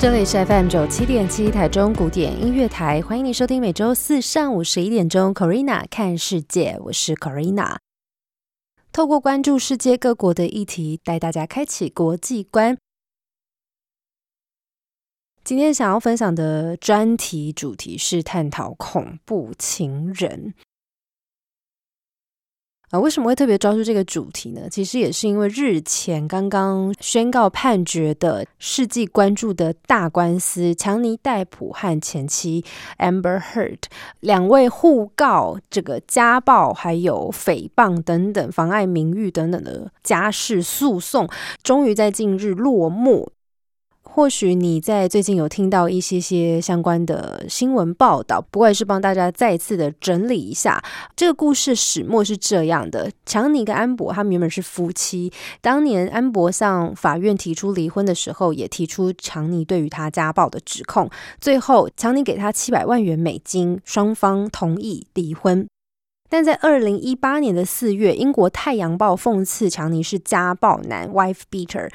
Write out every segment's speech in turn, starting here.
这里是 FM 九七点七台中古典音乐台，欢迎你收听每周四上午十一点钟 Corina 看世界，我是 Corina。透过关注世界各国的议题，带大家开启国际观。今天想要分享的专题主题是探讨恐怖情人。啊，为什么会特别抓住这个主题呢？其实也是因为日前刚刚宣告判决的世纪关注的大官司，强尼戴普和前妻 Amber Heard 两位互告这个家暴、还有诽谤等等妨碍名誉等等的家事诉讼，终于在近日落幕。或许你在最近有听到一些些相关的新闻报道，不过也是帮大家再次的整理一下这个故事始末是这样的：强尼跟安博他们原本是夫妻，当年安博向法院提出离婚的时候，也提出强尼对于他家暴的指控，最后强尼给他七百万元美金，双方同意离婚。但在二零一八年的四月，英国《太阳报》讽刺强尼是家暴男 （wife beater）。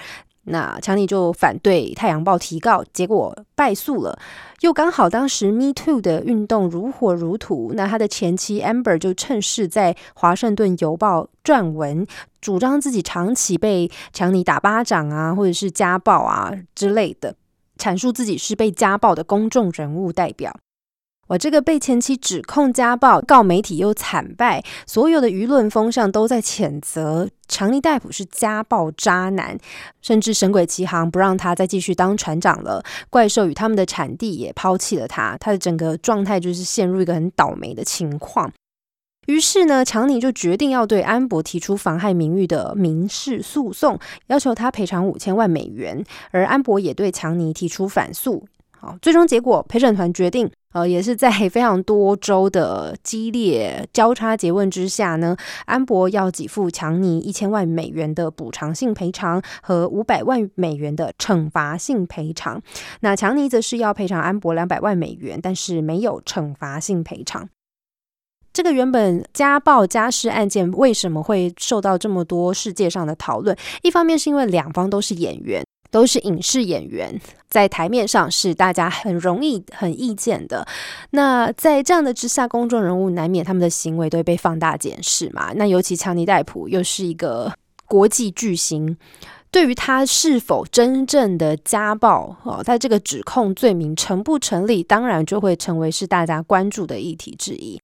那强尼就反对《太阳报》提告，结果败诉了。又刚好当时 Me Too 的运动如火如荼，那他的前妻 Amber 就趁势在《华盛顿邮报》撰文，主张自己长期被强尼打巴掌啊，或者是家暴啊之类的，阐述自己是被家暴的公众人物代表。我这个被前妻指控家暴，告媒体又惨败，所有的舆论风向都在谴责强尼戴普是家暴渣男，甚至神鬼奇航不让他再继续当船长了。怪兽与他们的产地也抛弃了他，他的整个状态就是陷入一个很倒霉的情况。于是呢，强尼就决定要对安博提出妨害名誉的民事诉讼，要求他赔偿五千万美元，而安博也对强尼提出反诉。好，最终结果陪审团决定。呃，也是在非常多周的激烈交叉诘问之下呢，安博要给付强尼一千万美元的补偿性赔偿和五百万美元的惩罚性赔偿。那强尼则是要赔偿安博两百万美元，但是没有惩罚性赔偿。这个原本家暴家事案件为什么会受到这么多世界上的讨论？一方面是因为两方都是演员。都是影视演员，在台面上是大家很容易很意见的。那在这样的之下，公众人物难免他们的行为都会被放大检视嘛。那尤其强尼戴普又是一个国际巨星，对于他是否真正的家暴哦，在这个指控罪名成不成立，当然就会成为是大家关注的议题之一。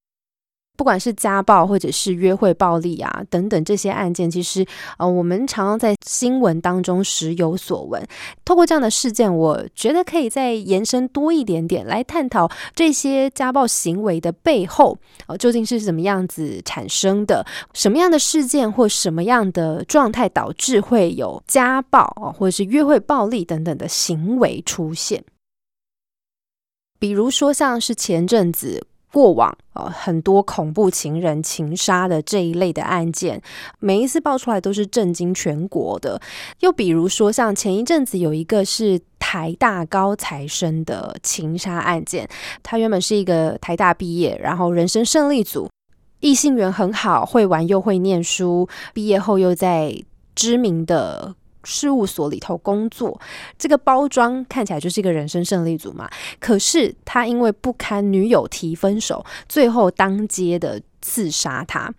不管是家暴或者是约会暴力啊等等这些案件，其实呃我们常常在新闻当中时有所闻。透过这样的事件，我觉得可以再延伸多一点点来探讨这些家暴行为的背后，呃究竟是什么样子产生的？什么样的事件或什么样的状态导致会有家暴啊，或者是约会暴力等等的行为出现？比如说像是前阵子。过往呃很多恐怖情人情杀的这一类的案件，每一次爆出来都是震惊全国的。又比如说，像前一阵子有一个是台大高材生的情杀案件，他原本是一个台大毕业，然后人生胜利组，异性缘很好，会玩又会念书，毕业后又在知名的。事务所里头工作，这个包装看起来就是一个人生胜利组嘛。可是他因为不堪女友提分手，最后当街的刺杀他。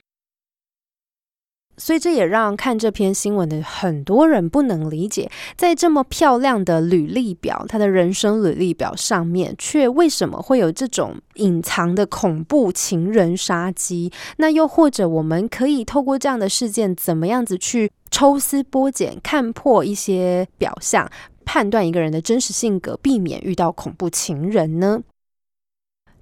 所以这也让看这篇新闻的很多人不能理解，在这么漂亮的履历表，他的人生履历表上面，却为什么会有这种隐藏的恐怖情人杀机？那又或者，我们可以透过这样的事件，怎么样子去抽丝剥茧，看破一些表象，判断一个人的真实性格，避免遇到恐怖情人呢？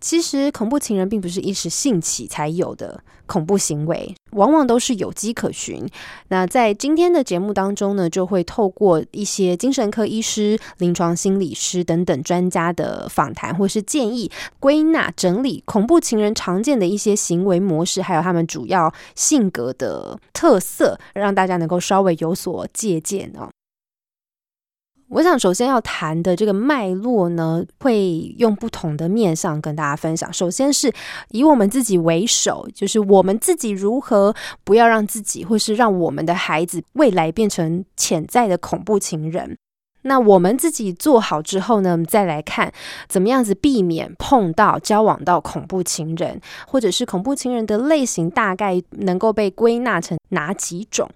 其实恐怖情人并不是一时兴起才有的恐怖行为，往往都是有迹可循。那在今天的节目当中呢，就会透过一些精神科医师、临床心理师等等专家的访谈或是建议，归纳整理恐怖情人常见的一些行为模式，还有他们主要性格的特色，让大家能够稍微有所借鉴哦。我想首先要谈的这个脉络呢，会用不同的面向跟大家分享。首先是以我们自己为首，就是我们自己如何不要让自己或是让我们的孩子未来变成潜在的恐怖情人。那我们自己做好之后呢，我们再来看怎么样子避免碰到交往到恐怖情人，或者是恐怖情人的类型大概能够被归纳成哪几种。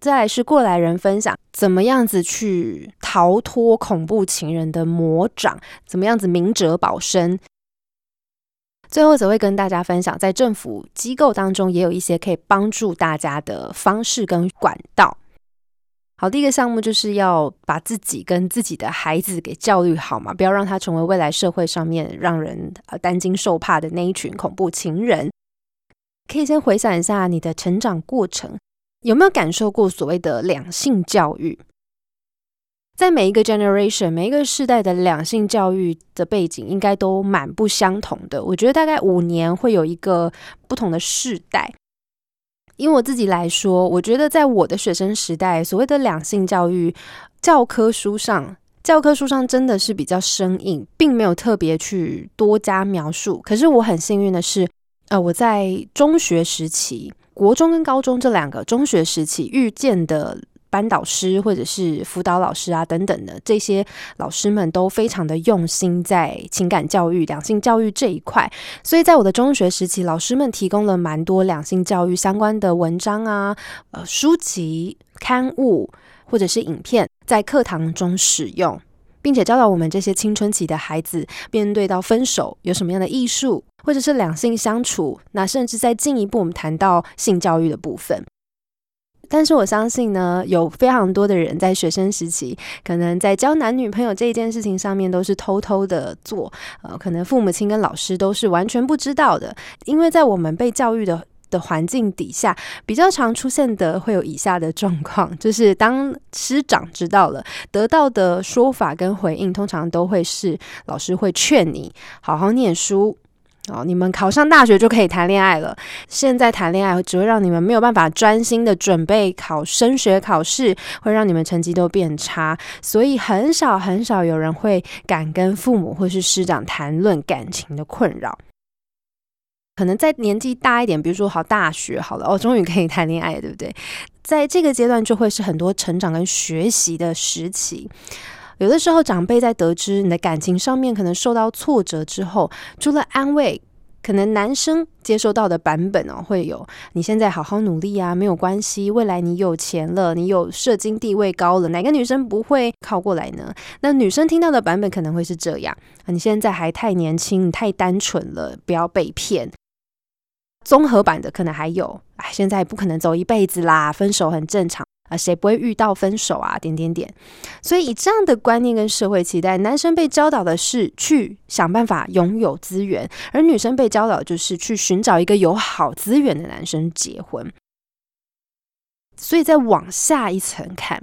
再来是过来人分享，怎么样子去逃脱恐怖情人的魔掌，怎么样子明哲保身。最后则会跟大家分享，在政府机构当中也有一些可以帮助大家的方式跟管道。好，第一个项目就是要把自己跟自己的孩子给教育好嘛，不要让他成为未来社会上面让人呃担惊受怕的那一群恐怖情人。可以先回想一下你的成长过程。有没有感受过所谓的两性教育？在每一个 generation、每一个世代的两性教育的背景，应该都蛮不相同的。我觉得大概五年会有一个不同的世代。因为我自己来说，我觉得在我的学生时代，所谓的两性教育教科书上，教科书上真的是比较生硬，并没有特别去多加描述。可是我很幸运的是，呃，我在中学时期。国中跟高中这两个中学时期遇见的班导师或者是辅导老师啊等等的这些老师们都非常的用心在情感教育、两性教育这一块，所以在我的中学时期，老师们提供了蛮多两性教育相关的文章啊、呃书籍、刊物或者是影片，在课堂中使用。并且教导我们这些青春期的孩子，面对到分手有什么样的艺术，或者是两性相处，那甚至再进一步，我们谈到性教育的部分。但是我相信呢，有非常多的人在学生时期，可能在交男女朋友这一件事情上面，都是偷偷的做，呃，可能父母亲跟老师都是完全不知道的，因为在我们被教育的。的环境底下，比较常出现的会有以下的状况，就是当师长知道了，得到的说法跟回应，通常都会是老师会劝你好好念书哦，你们考上大学就可以谈恋爱了。现在谈恋爱只会让你们没有办法专心的准备考升学考试，会让你们成绩都变差，所以很少很少有人会敢跟父母或是师长谈论感情的困扰。可能在年纪大一点，比如说好大学好了哦，终于可以谈恋爱，对不对？在这个阶段，就会是很多成长跟学习的时期。有的时候，长辈在得知你的感情上面可能受到挫折之后，除了安慰，可能男生接收到的版本哦，会有你现在好好努力啊，没有关系，未来你有钱了，你有社经地位高了，哪个女生不会靠过来呢？那女生听到的版本可能会是这样，你现在还太年轻，你太单纯了，不要被骗。综合版的可能还有，哎，现在不可能走一辈子啦，分手很正常啊，谁不会遇到分手啊？点点点。所以以这样的观念跟社会期待，男生被教导的是去想办法拥有资源，而女生被教导就是去寻找一个有好资源的男生结婚。所以再往下一层看，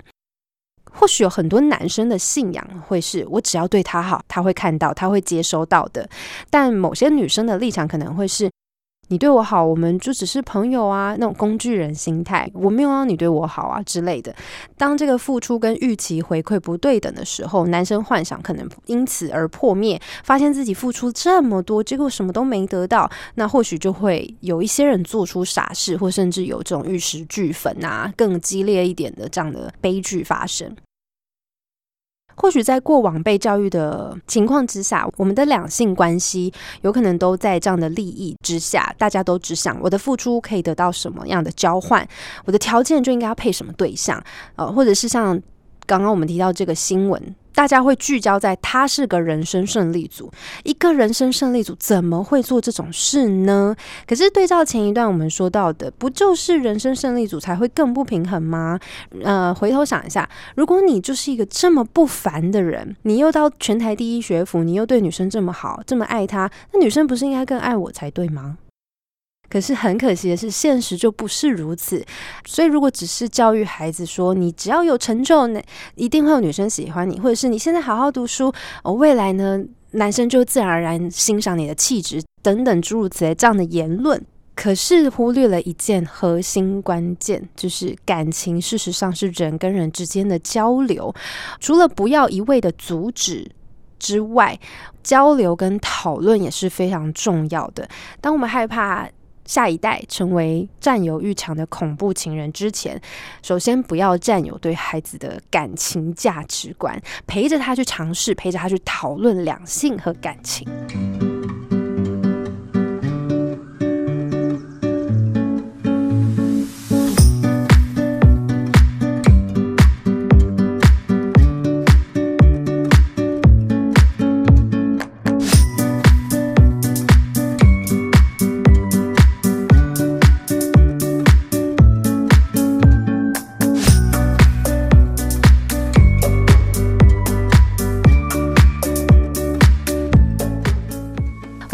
或许有很多男生的信仰会是我只要对他好，他会看到，他会接收到的。但某些女生的立场可能会是。你对我好，我们就只是朋友啊，那种工具人心态，我没有让你对我好啊之类的。当这个付出跟预期回馈不对等的时候，男生幻想可能因此而破灭，发现自己付出这么多，结果什么都没得到，那或许就会有一些人做出傻事，或甚至有这种玉石俱焚啊，更激烈一点的这样的悲剧发生。或许在过往被教育的情况之下，我们的两性关系有可能都在这样的利益之下，大家都只想我的付出可以得到什么样的交换，我的条件就应该要配什么对象，呃，或者是像刚刚我们提到这个新闻大家会聚焦在他是个人生胜利组，一个人生胜利组怎么会做这种事呢？可是对照前一段我们说到的，不就是人生胜利组才会更不平衡吗？呃，回头想一下，如果你就是一个这么不凡的人，你又到全台第一学府，你又对女生这么好，这么爱她，那女生不是应该更爱我才对吗？可是很可惜的是，现实就不是如此。所以，如果只是教育孩子说你只要有成就，那一定会有女生喜欢你，或者是你现在好好读书，哦，未来呢，男生就自然而然欣赏你的气质等等诸如此类这样的言论，可是忽略了一件核心关键，就是感情事实上是人跟人之间的交流。除了不要一味的阻止之外，交流跟讨论也是非常重要的。当我们害怕。下一代成为占有欲强的恐怖情人之前，首先不要占有对孩子的感情价值观，陪着他去尝试，陪着他去讨论两性和感情。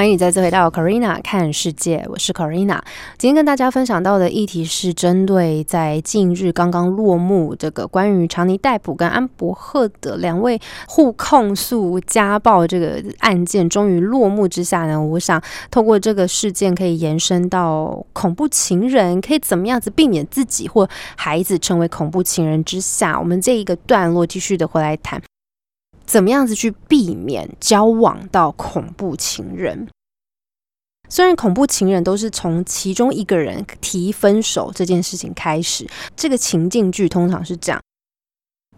欢迎再次回到 Corina 看世界，我是 Corina。今天跟大家分享到的议题是针对在近日刚刚落幕这个关于长尼戴普跟安伯赫的两位互控诉家暴这个案件终于落幕之下呢，我想透过这个事件可以延伸到恐怖情人可以怎么样子避免自己或孩子成为恐怖情人之下，我们这一个段落继续的回来谈。怎么样子去避免交往到恐怖情人？虽然恐怖情人都是从其中一个人提分手这件事情开始，这个情境剧通常是这样：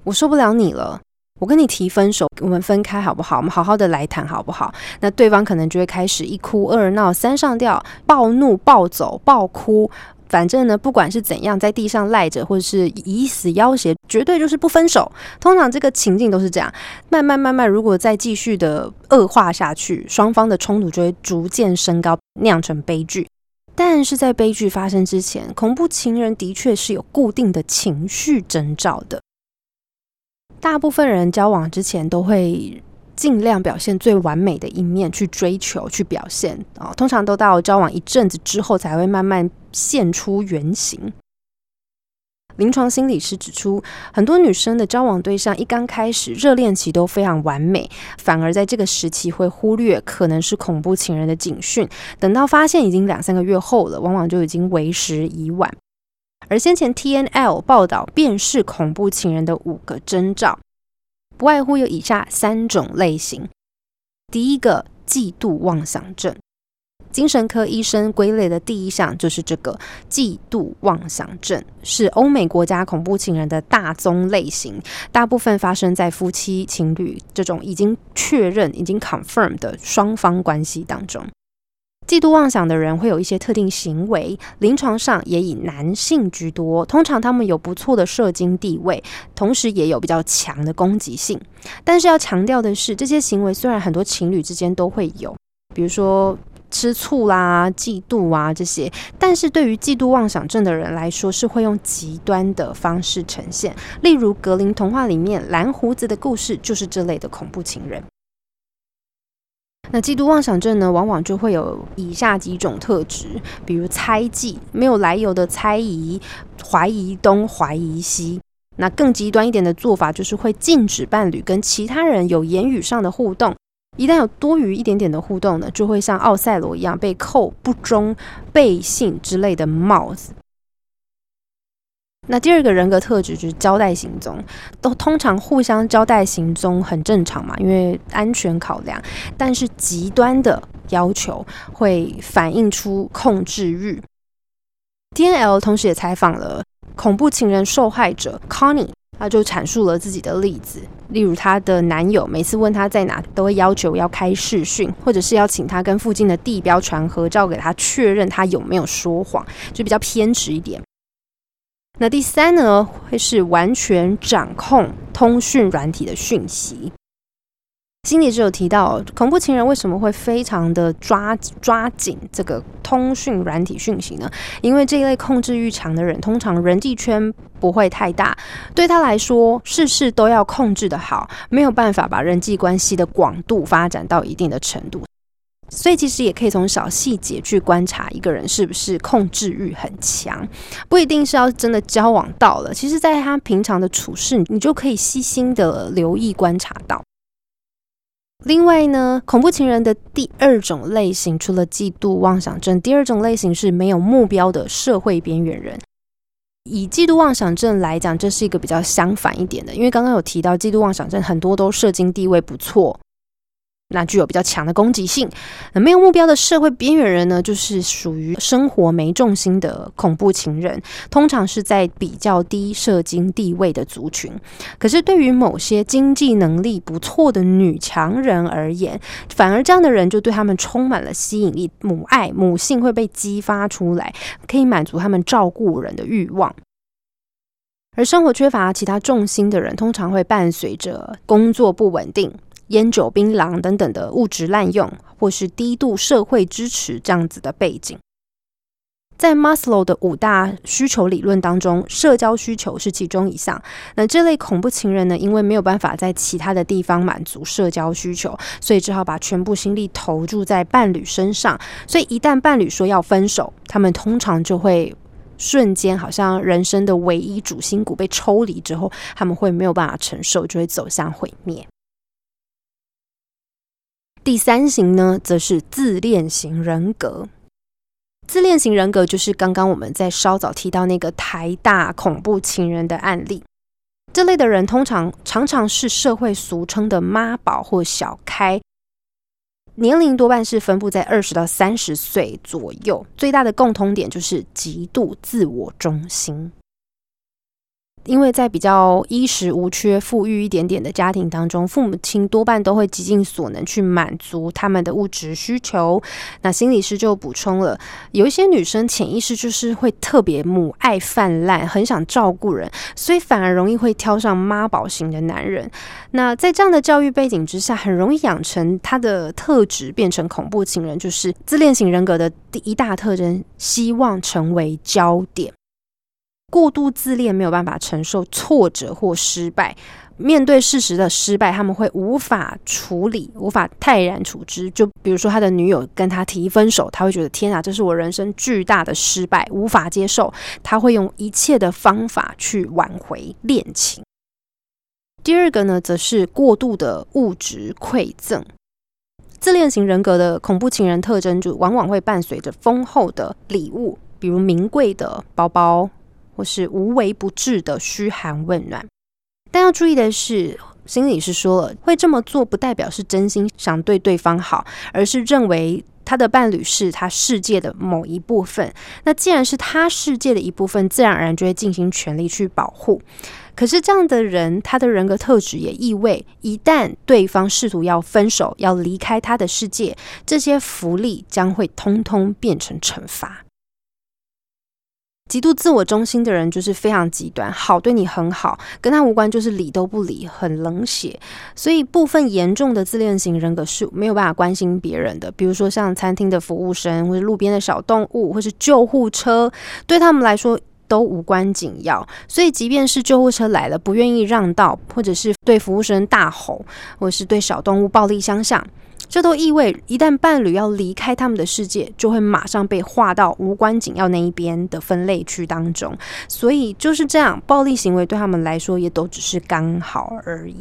我受不了你了，我跟你提分手，我们分开好不好？我们好好的来谈好不好？那对方可能就会开始一哭二闹三上吊，暴怒暴走暴哭。反正呢，不管是怎样，在地上赖着，或者是以死要挟，绝对就是不分手。通常这个情境都是这样，慢慢慢慢，如果再继续的恶化下去，双方的冲突就会逐渐升高，酿成悲剧。但是在悲剧发生之前，恐怖情人的确是有固定的情绪征兆的。大部分人交往之前都会。尽量表现最完美的一面去追求、去表现啊，通常都到交往一阵子之后才会慢慢现出原形。临床心理师指出，很多女生的交往对象一刚开始热恋期都非常完美，反而在这个时期会忽略可能是恐怖情人的警讯，等到发现已经两三个月后了，往往就已经为时已晚。而先前 T N L 报道便是恐怖情人的五个征兆。不外乎有以下三种类型。第一个，嫉妒妄想症。精神科医生归类的第一项就是这个嫉妒妄想症，是欧美国家恐怖情人的大宗类型，大部分发生在夫妻情侣这种已经确认、已经 confirm 的双方关系当中。嫉妒妄想的人会有一些特定行为，临床上也以男性居多。通常他们有不错的社经地位，同时也有比较强的攻击性。但是要强调的是，这些行为虽然很多情侣之间都会有，比如说吃醋啦、嫉妒啊这些，但是对于嫉妒妄想症的人来说，是会用极端的方式呈现。例如格林童话里面蓝胡子的故事，就是这类的恐怖情人。那嫉妒妄想症呢，往往就会有以下几种特质，比如猜忌、没有来由的猜疑、怀疑东怀疑西。那更极端一点的做法，就是会禁止伴侣跟其他人有言语上的互动。一旦有多余一点点的互动呢，就会像奥赛罗一样被扣不忠、背信之类的帽子。那第二个人格特质就是交代行踪，都通常互相交代行踪很正常嘛，因为安全考量。但是极端的要求会反映出控制欲。D N L 同时也采访了恐怖情人受害者 Connie，他就阐述了自己的例子，例如她的男友每次问她在哪，都会要求要开视讯，或者是要请她跟附近的地标传合照给她确认她有没有说谎，就比较偏执一点。那第三呢，会是完全掌控通讯软体的讯息。心理师有提到，恐怖情人为什么会非常的抓抓紧这个通讯软体讯息呢？因为这一类控制欲强的人，通常人际圈不会太大，对他来说，事事都要控制的好，没有办法把人际关系的广度发展到一定的程度。所以，其实也可以从小细节去观察一个人是不是控制欲很强，不一定是要真的交往到了。其实，在他平常的处事，你就可以细心的留意观察到。另外呢，恐怖情人的第二种类型，除了嫉妒妄想症，第二种类型是没有目标的社会边缘人。以嫉妒妄想症来讲，这是一个比较相反一点的，因为刚刚有提到，嫉妒妄想症很多都社经地位不错。那具有比较强的攻击性，那没有目标的社会边缘人呢，就是属于生活没重心的恐怖情人，通常是在比较低社经地位的族群。可是对于某些经济能力不错的女强人而言，反而这样的人就对他们充满了吸引力，母爱、母性会被激发出来，可以满足他们照顾人的欲望。而生活缺乏其他重心的人，通常会伴随着工作不稳定。烟酒槟榔等等的物质滥用，或是低度社会支持这样子的背景，在 Maslow 的五大需求理论当中，社交需求是其中一项。那这类恐怖情人呢，因为没有办法在其他的地方满足社交需求，所以只好把全部心力投注在伴侣身上。所以一旦伴侣说要分手，他们通常就会瞬间好像人生的唯一主心骨被抽离之后，他们会没有办法承受，就会走向毁灭。第三型呢，则是自恋型人格。自恋型人格就是刚刚我们在稍早提到那个台大恐怖情人的案例。这类的人通常常常是社会俗称的妈宝或小开，年龄多半是分布在二十到三十岁左右。最大的共通点就是极度自我中心。因为在比较衣食无缺、富裕一点点的家庭当中，父母亲多半都会极尽所能去满足他们的物质需求。那心理师就补充了，有一些女生潜意识就是会特别母爱泛滥，很想照顾人，所以反而容易会挑上妈宝型的男人。那在这样的教育背景之下，很容易养成他的特质，变成恐怖情人，就是自恋型人格的第一大特征，希望成为焦点。过度自恋没有办法承受挫折或失败，面对事实的失败，他们会无法处理，无法泰然处之。就比如说，他的女友跟他提分手，他会觉得天啊，这是我人生巨大的失败，无法接受。他会用一切的方法去挽回恋情。第二个呢，则是过度的物质馈赠。自恋型人格的恐怖情人特征，就往往会伴随着丰厚的礼物，比如名贵的包包。或是无微不至的嘘寒问暖，但要注意的是，心理师说了，会这么做不代表是真心想对对方好，而是认为他的伴侣是他世界的某一部分。那既然是他世界的一部分，自然而然就会进行全力去保护。可是这样的人，他的人格特质也意味，一旦对方试图要分手、要离开他的世界，这些福利将会通通变成惩罚。极度自我中心的人就是非常极端，好对你很好，跟他无关就是理都不理，很冷血。所以部分严重的自恋型人格是没有办法关心别人的，比如说像餐厅的服务生，或者路边的小动物，或是救护车，对他们来说都无关紧要。所以即便是救护车来了，不愿意让道，或者是对服务生大吼，或是对小动物暴力相向。这都意味，一旦伴侣要离开他们的世界，就会马上被划到无关紧要那一边的分类区当中。所以就是这样，暴力行为对他们来说也都只是刚好而已。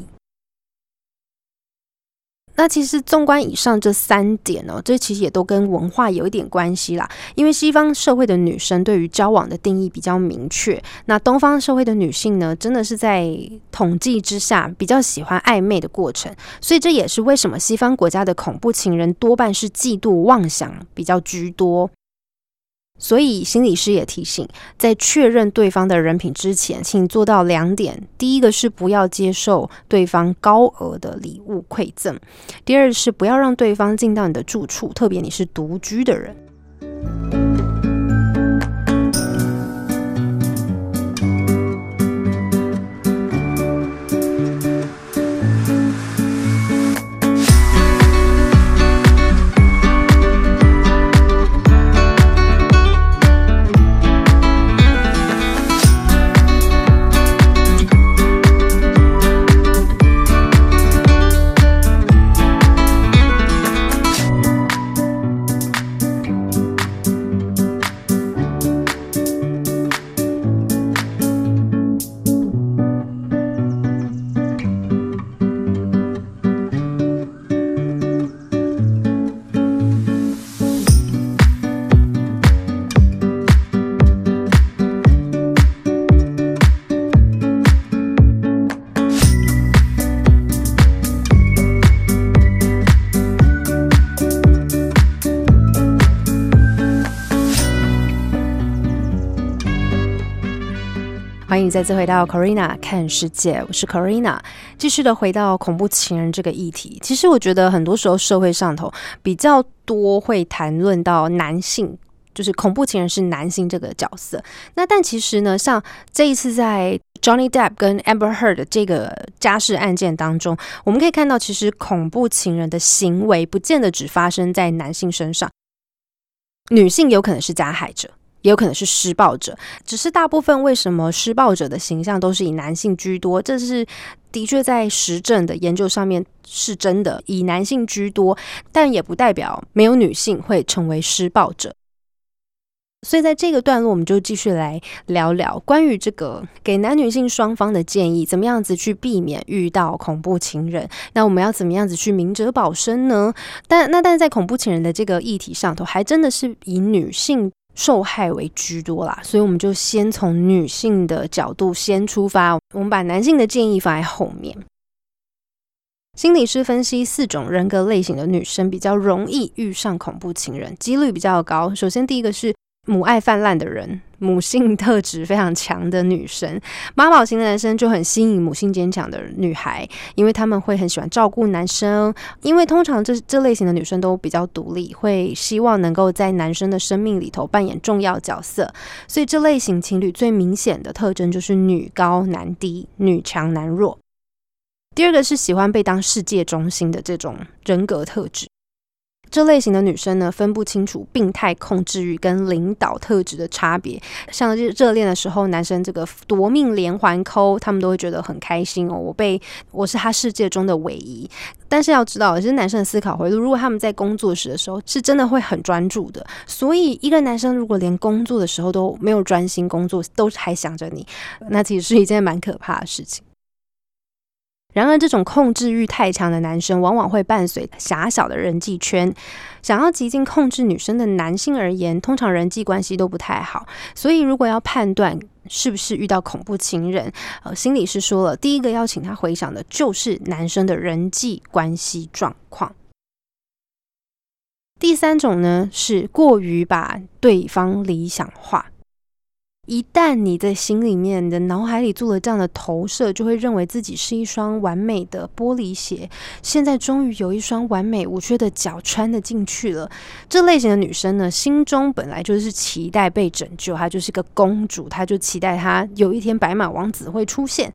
那其实纵观以上这三点呢，这其实也都跟文化有一点关系啦。因为西方社会的女生对于交往的定义比较明确，那东方社会的女性呢，真的是在统计之下比较喜欢暧昧的过程，所以这也是为什么西方国家的恐怖情人多半是嫉妒妄想比较居多。所以，心理师也提醒，在确认对方的人品之前，请做到两点：第一个是不要接受对方高额的礼物馈赠；第二是不要让对方进到你的住处，特别你是独居的人。再次回到 Corina 看世界，我是 Corina，继续的回到恐怖情人这个议题。其实我觉得很多时候社会上头比较多会谈论到男性，就是恐怖情人是男性这个角色。那但其实呢，像这一次在 Johnny Depp 跟 Amber Heard 这个家事案件当中，我们可以看到，其实恐怖情人的行为不见得只发生在男性身上，女性有可能是加害者。也有可能是施暴者，只是大部分为什么施暴者的形象都是以男性居多？这是的确在实证的研究上面是真的，以男性居多，但也不代表没有女性会成为施暴者。所以在这个段落，我们就继续来聊聊关于这个给男女性双方的建议，怎么样子去避免遇到恐怖情人？那我们要怎么样子去明哲保身呢？但那但在恐怖情人的这个议题上头，还真的是以女性。受害为居多啦，所以我们就先从女性的角度先出发，我们把男性的建议放在后面。心理师分析四种人格类型的女生比较容易遇上恐怖情人，几率比较高。首先，第一个是。母爱泛滥的人，母性特质非常强的女生，妈宝型的男生就很吸引母性坚强的女孩，因为他们会很喜欢照顾男生。因为通常这这类型的女生都比较独立，会希望能够在男生的生命里头扮演重要角色。所以这类型情侣最明显的特征就是女高男低，女强男弱。第二个是喜欢被当世界中心的这种人格特质。这类型的女生呢，分不清楚病态控制欲跟领导特质的差别。像热热恋的时候，男生这个夺命连环扣，他们都会觉得很开心哦。我被我是他世界中的唯一。但是要知道，其实男生的思考回路，如果他们在工作时的时候，是真的会很专注的。所以，一个男生如果连工作的时候都没有专心工作，都还想着你，那其实是一件蛮可怕的事情。然而，这种控制欲太强的男生，往往会伴随狭小的人际圈。想要极尽控制女生的男性而言，通常人际关系都不太好。所以，如果要判断是不是遇到恐怖情人，呃，心理师说了，第一个要请他回想的就是男生的人际关系状况。第三种呢，是过于把对方理想化。一旦你在心里面、你的脑海里做了这样的投射，就会认为自己是一双完美的玻璃鞋。现在终于有一双完美无缺的脚穿得进去了。这类型的女生呢，心中本来就是期待被拯救，她就是个公主，她就期待她有一天白马王子会出现。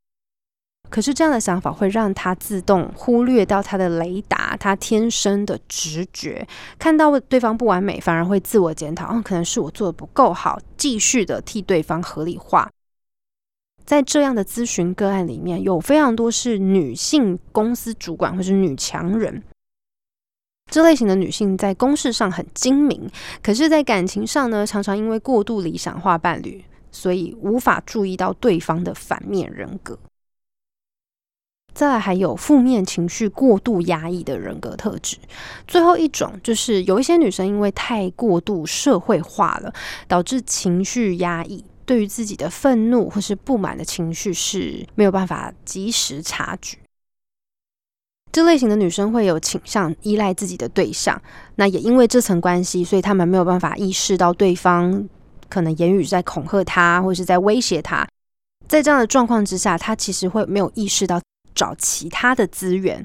可是这样的想法会让他自动忽略到他的雷达，他天生的直觉，看到对方不完美，反而会自我检讨，哦，可能是我做的不够好，继续的替对方合理化。在这样的咨询个案里面，有非常多是女性公司主管或是女强人，这类型的女性在公事上很精明，可是，在感情上呢，常常因为过度理想化伴侣，所以无法注意到对方的反面人格。再来还有负面情绪过度压抑的人格特质，最后一种就是有一些女生因为太过度社会化了，导致情绪压抑，对于自己的愤怒或是不满的情绪是没有办法及时察觉。这类型的女生会有倾向依赖自己的对象，那也因为这层关系，所以他们没有办法意识到对方可能言语在恐吓她，或是在威胁她。在这样的状况之下，她其实会没有意识到。找其他的资源，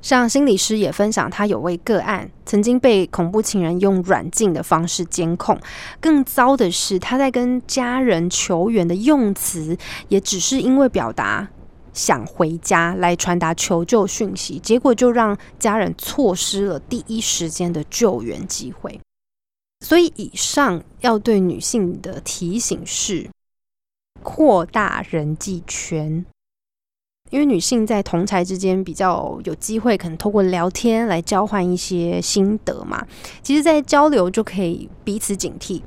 像心理师也分享，他有位个案曾经被恐怖情人用软禁的方式监控。更糟的是，他在跟家人求援的用词，也只是因为表达想回家来传达求救讯息，结果就让家人错失了第一时间的救援机会。所以，以上要对女性的提醒是：扩大人际圈。因为女性在同才之间比较有机会，可能透过聊天来交换一些心得嘛。其实，在交流就可以彼此警惕，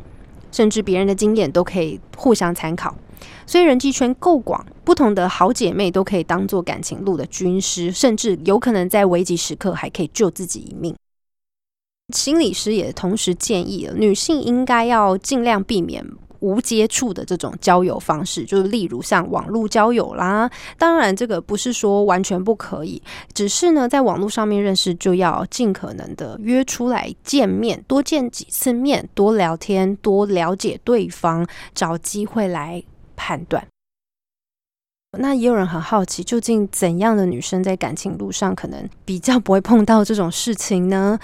甚至别人的经验都可以互相参考。所以人际圈够广，不同的好姐妹都可以当做感情路的军师，甚至有可能在危急时刻还可以救自己一命。心理师也同时建议了，女性应该要尽量避免。无接触的这种交友方式，就是例如像网络交友啦。当然，这个不是说完全不可以，只是呢，在网络上面认识，就要尽可能的约出来见面，多见几次面，多聊天，多了解对方，找机会来判断。那也有人很好奇，究竟怎样的女生在感情路上可能比较不会碰到这种事情呢？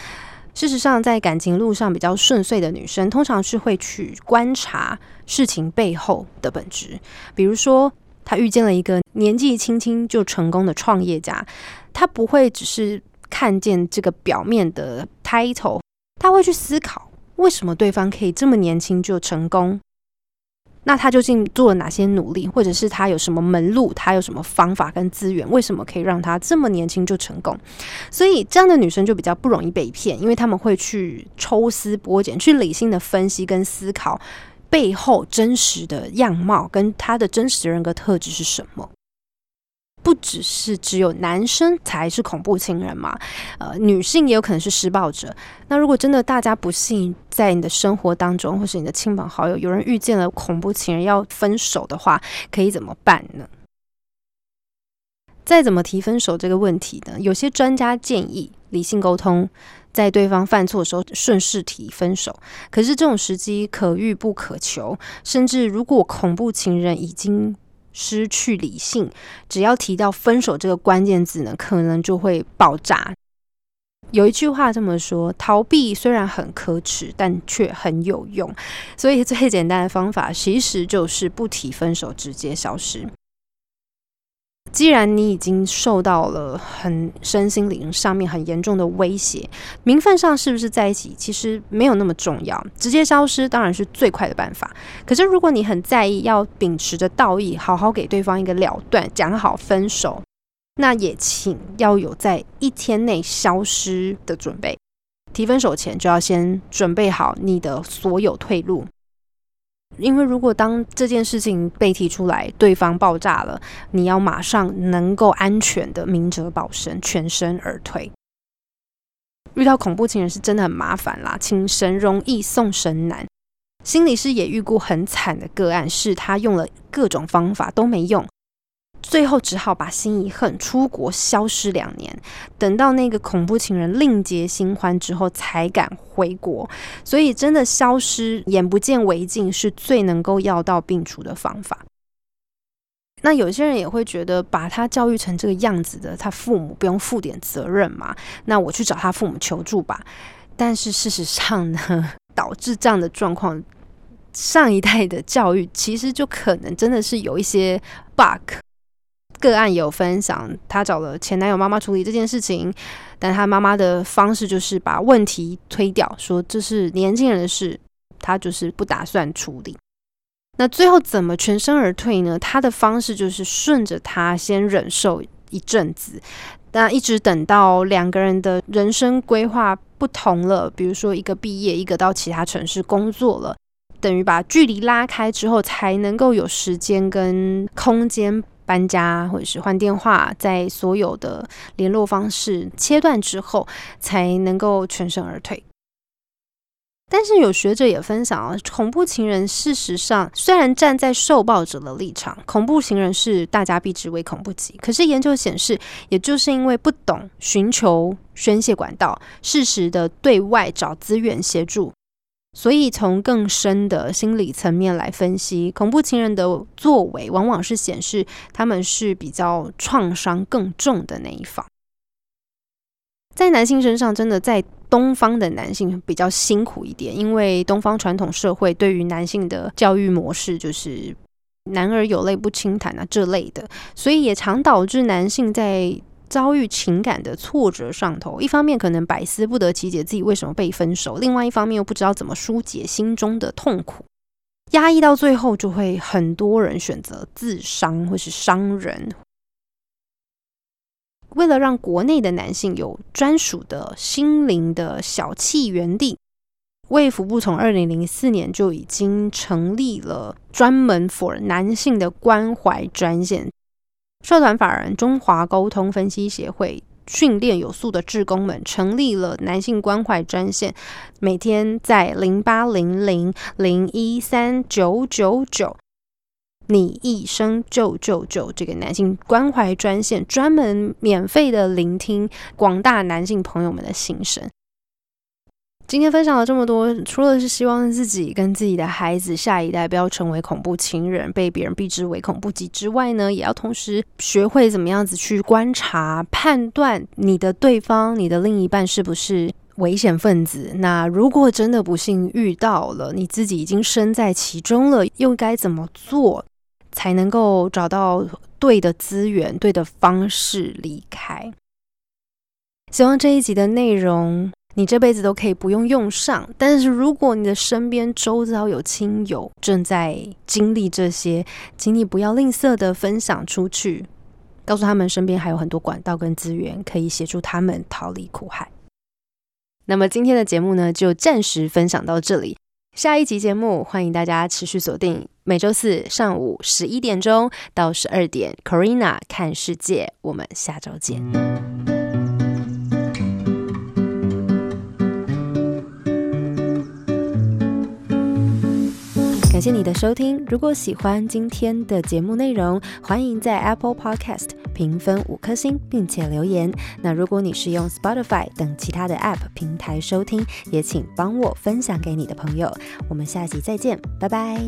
事实上，在感情路上比较顺遂的女生，通常是会去观察事情背后的本质。比如说，她遇见了一个年纪轻轻就成功的创业家，她不会只是看见这个表面的 title，她会去思考为什么对方可以这么年轻就成功。那他究竟做了哪些努力，或者是他有什么门路，他有什么方法跟资源，为什么可以让他这么年轻就成功？所以这样的女生就比较不容易被骗，因为他们会去抽丝剥茧，去理性的分析跟思考背后真实的样貌，跟他的真实人格特质是什么。不只是只有男生才是恐怖情人嘛，呃，女性也有可能是施暴者。那如果真的大家不幸在你的生活当中，或是你的亲朋好友有人遇见了恐怖情人要分手的话，可以怎么办呢？再怎么提分手这个问题呢？有些专家建议理性沟通，在对方犯错的时候顺势提分手。可是这种时机可遇不可求，甚至如果恐怖情人已经。失去理性，只要提到分手这个关键字呢，可能就会爆炸。有一句话这么说：逃避虽然很可耻，但却很有用。所以最简单的方法，其实就是不提分手，直接消失。既然你已经受到了很身心灵上面很严重的威胁，名分上是不是在一起，其实没有那么重要，直接消失当然是最快的办法。可是如果你很在意，要秉持着道义，好好给对方一个了断，讲好分手，那也请要有在一天内消失的准备。提分手前就要先准备好你的所有退路。因为如果当这件事情被提出来，对方爆炸了，你要马上能够安全的明哲保身，全身而退。遇到恐怖情人是真的很麻烦啦，请神容易送神难。心理师也遇过很惨的个案，是他用了各种方法都没用。最后只好把心一横，出国消失两年，等到那个恐怖情人另结新欢之后，才敢回国。所以，真的消失、眼不见为净，是最能够药到病除的方法。那有些人也会觉得，把他教育成这个样子的，他父母不用负点责任嘛？那我去找他父母求助吧。但是事实上呢，导致这样的状况，上一代的教育其实就可能真的是有一些 bug。个案有分享，他找了前男友妈妈处理这件事情，但他妈妈的方式就是把问题推掉，说这是年轻人的事，他就是不打算处理。那最后怎么全身而退呢？他的方式就是顺着他先忍受一阵子，那一直等到两个人的人生规划不同了，比如说一个毕业，一个到其他城市工作了，等于把距离拉开之后，才能够有时间跟空间。搬家或者是换电话，在所有的联络方式切断之后，才能够全身而退。但是有学者也分享啊，恐怖情人事实上虽然站在受暴者的立场，恐怖情人是大家避之唯恐不及。可是研究显示，也就是因为不懂寻求宣泄管道，适时的对外找资源协助。所以，从更深的心理层面来分析，恐怖情人的作为，往往是显示他们是比较创伤更重的那一方。在男性身上，真的在东方的男性比较辛苦一点，因为东方传统社会对于男性的教育模式就是“男儿有泪不轻弹”啊这类的，所以也常导致男性在。遭遇情感的挫折上头，一方面可能百思不得其解自己为什么被分手，另外一方面又不知道怎么疏解心中的痛苦，压抑到最后就会很多人选择自伤或是伤人。为了让国内的男性有专属的心灵的小憩园地，卫福部从二零零四年就已经成立了专门 for 男性的关怀专线。社团法人中华沟通分析协会训练有素的志工们成立了男性关怀专线，每天在零八零零零一三九九九，你一生救救救这个男性关怀专线，专门免费的聆听广大男性朋友们的心声。今天分享了这么多，除了是希望自己跟自己的孩子下一代不要成为恐怖情人，被别人避之唯恐不及之外呢，也要同时学会怎么样子去观察、判断你的对方、你的另一半是不是危险分子。那如果真的不幸遇到了，你自己已经身在其中了，又该怎么做才能够找到对的资源、对的方式离开？希望这一集的内容。你这辈子都可以不用用上，但是如果你的身边周遭有亲友正在经历这些，请你不要吝啬的分享出去，告诉他们身边还有很多管道跟资源可以协助他们逃离苦海。那么今天的节目呢，就暂时分享到这里。下一集节目，欢迎大家持续锁定每周四上午十一点钟到十二点，Corina 看世界。我们下周见。谢你的收听。如果喜欢今天的节目内容，欢迎在 Apple Podcast 评分五颗星，并且留言。那如果你是用 Spotify 等其他的 App 平台收听，也请帮我分享给你的朋友。我们下集再见，拜拜。